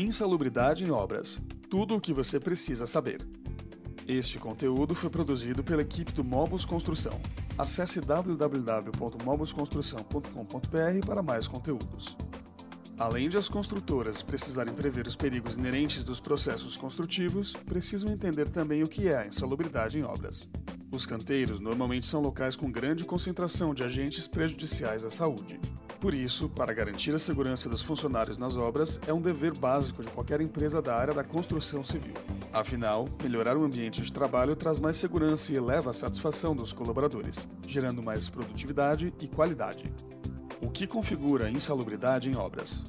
Insalubridade em obras. Tudo o que você precisa saber. Este conteúdo foi produzido pela equipe do Mobus Construção. Acesse www.mobusconstrução.com.br para mais conteúdos. Além de as construtoras precisarem prever os perigos inerentes dos processos construtivos, precisam entender também o que é a insalubridade em obras. Os canteiros normalmente são locais com grande concentração de agentes prejudiciais à saúde. Por isso, para garantir a segurança dos funcionários nas obras, é um dever básico de qualquer empresa da área da construção civil. Afinal, melhorar o ambiente de trabalho traz mais segurança e eleva a satisfação dos colaboradores, gerando mais produtividade e qualidade. O que configura insalubridade em obras?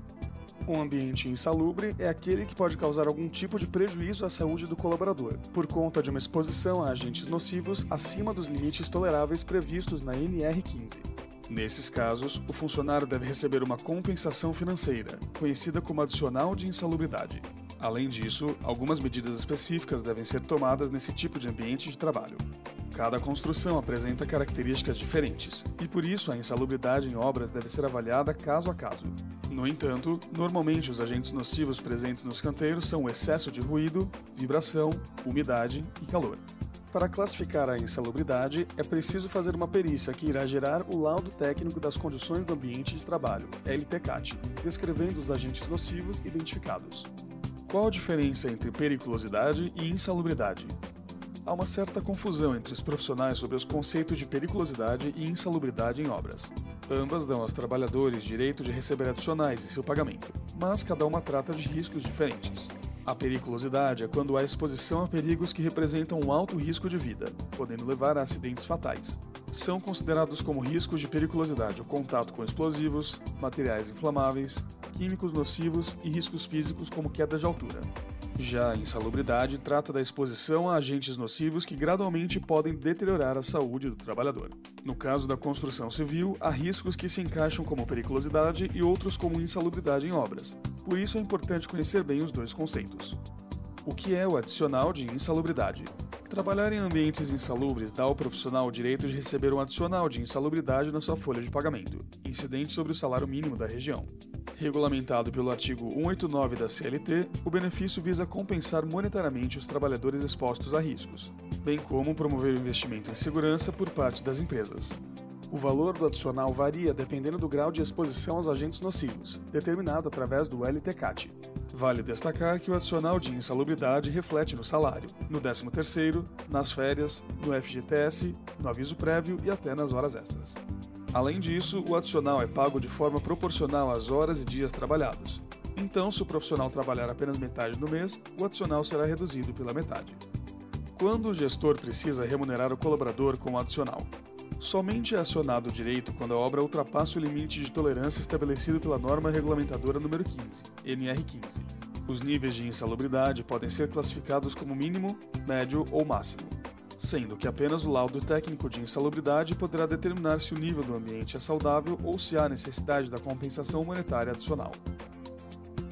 Um ambiente insalubre é aquele que pode causar algum tipo de prejuízo à saúde do colaborador, por conta de uma exposição a agentes nocivos acima dos limites toleráveis previstos na NR15. Nesses casos, o funcionário deve receber uma compensação financeira, conhecida como adicional de insalubridade. Além disso, algumas medidas específicas devem ser tomadas nesse tipo de ambiente de trabalho. Cada construção apresenta características diferentes, e por isso a insalubridade em obras deve ser avaliada caso a caso. No entanto, normalmente os agentes nocivos presentes nos canteiros são o excesso de ruído, vibração, umidade e calor. Para classificar a insalubridade, é preciso fazer uma perícia que irá gerar o laudo técnico das condições do ambiente de trabalho, LTCAT, descrevendo os agentes nocivos identificados. Qual a diferença entre periculosidade e insalubridade? Há uma certa confusão entre os profissionais sobre os conceitos de periculosidade e insalubridade em obras. Ambas dão aos trabalhadores direito de receber adicionais em seu pagamento, mas cada uma trata de riscos diferentes. A periculosidade é quando há exposição a perigos que representam um alto risco de vida, podendo levar a acidentes fatais. São considerados como riscos de periculosidade o contato com explosivos, materiais inflamáveis, químicos nocivos e riscos físicos como queda de altura. Já a insalubridade trata da exposição a agentes nocivos que gradualmente podem deteriorar a saúde do trabalhador. No caso da construção civil, há riscos que se encaixam como periculosidade e outros como insalubridade em obras. Por isso é importante conhecer bem os dois conceitos. O que é o adicional de insalubridade? Trabalhar em ambientes insalubres dá ao profissional o direito de receber um adicional de insalubridade na sua folha de pagamento, incidente sobre o salário mínimo da região. Regulamentado pelo artigo 189 da CLT, o benefício visa compensar monetariamente os trabalhadores expostos a riscos, bem como promover o investimento em segurança por parte das empresas. O valor do adicional varia dependendo do grau de exposição aos agentes nocivos, determinado através do LTCAT. Vale destacar que o adicional de insalubridade reflete no salário, no 13º, nas férias, no FGTS, no aviso prévio e até nas horas extras. Além disso, o adicional é pago de forma proporcional às horas e dias trabalhados. Então, se o profissional trabalhar apenas metade do mês, o adicional será reduzido pela metade. Quando o gestor precisa remunerar o colaborador com o adicional? Somente é acionado o direito quando a obra ultrapassa o limite de tolerância estabelecido pela norma regulamentadora número 15, NR15. Os níveis de insalubridade podem ser classificados como mínimo, médio ou máximo sendo que apenas o laudo técnico de insalubridade poderá determinar se o nível do ambiente é saudável ou se há necessidade da compensação monetária adicional.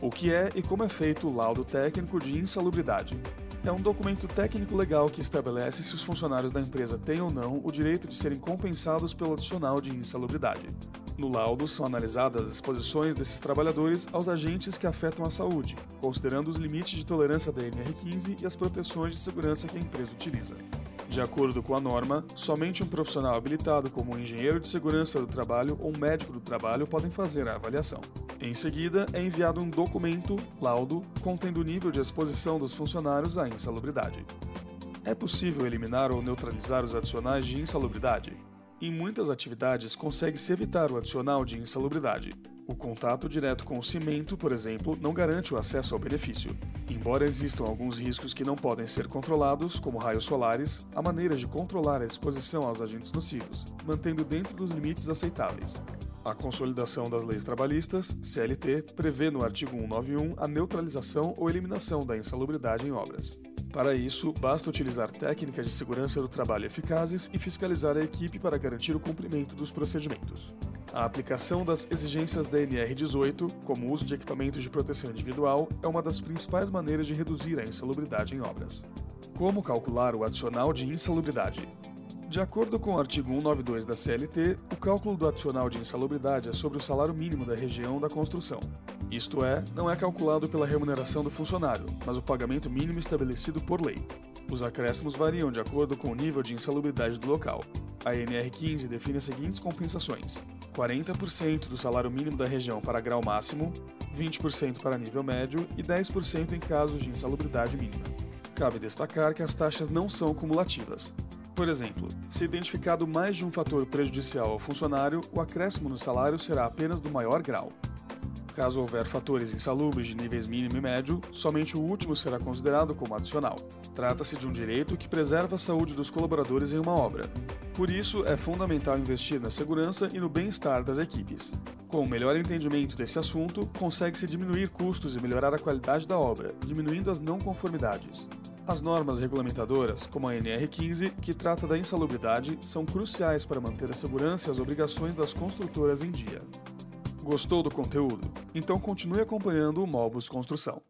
O que é e como é feito o laudo técnico de insalubridade? É um documento técnico legal que estabelece se os funcionários da empresa têm ou não o direito de serem compensados pelo adicional de insalubridade. No laudo são analisadas as exposições desses trabalhadores aos agentes que afetam a saúde, considerando os limites de tolerância da NR15 e as proteções de segurança que a empresa utiliza. De acordo com a norma, somente um profissional habilitado como um engenheiro de segurança do trabalho ou um médico do trabalho podem fazer a avaliação. Em seguida, é enviado um documento, laudo, contendo o nível de exposição dos funcionários à insalubridade. É possível eliminar ou neutralizar os adicionais de insalubridade? Em muitas atividades, consegue-se evitar o adicional de insalubridade. O contato direto com o cimento, por exemplo, não garante o acesso ao benefício. Embora existam alguns riscos que não podem ser controlados, como raios solares, há maneiras de controlar a exposição aos agentes nocivos, mantendo dentro dos limites aceitáveis. A Consolidação das Leis Trabalhistas, CLT, prevê no artigo 191 a neutralização ou eliminação da insalubridade em obras. Para isso, basta utilizar técnicas de segurança do trabalho eficazes e fiscalizar a equipe para garantir o cumprimento dos procedimentos. A aplicação das exigências da NR18, como o uso de equipamentos de proteção individual, é uma das principais maneiras de reduzir a insalubridade em obras. Como calcular o adicional de insalubridade? De acordo com o artigo 192 da CLT, o cálculo do adicional de insalubridade é sobre o salário mínimo da região da construção. Isto é, não é calculado pela remuneração do funcionário, mas o pagamento mínimo estabelecido por lei. Os acréscimos variam de acordo com o nível de insalubridade do local. A NR15 define as seguintes compensações: 40% do salário mínimo da região para grau máximo, 20% para nível médio e 10% em casos de insalubridade mínima. Cabe destacar que as taxas não são cumulativas. Por exemplo, se identificado mais de um fator prejudicial ao funcionário, o acréscimo no salário será apenas do maior grau. Caso houver fatores insalubres de níveis mínimo e médio, somente o último será considerado como adicional. Trata-se de um direito que preserva a saúde dos colaboradores em uma obra. Por isso, é fundamental investir na segurança e no bem-estar das equipes. Com o melhor entendimento desse assunto, consegue-se diminuir custos e melhorar a qualidade da obra, diminuindo as não conformidades. As normas regulamentadoras, como a NR15, que trata da insalubridade, são cruciais para manter a segurança e as obrigações das construtoras em dia. Gostou do conteúdo? Então continue acompanhando o Mobus Construção.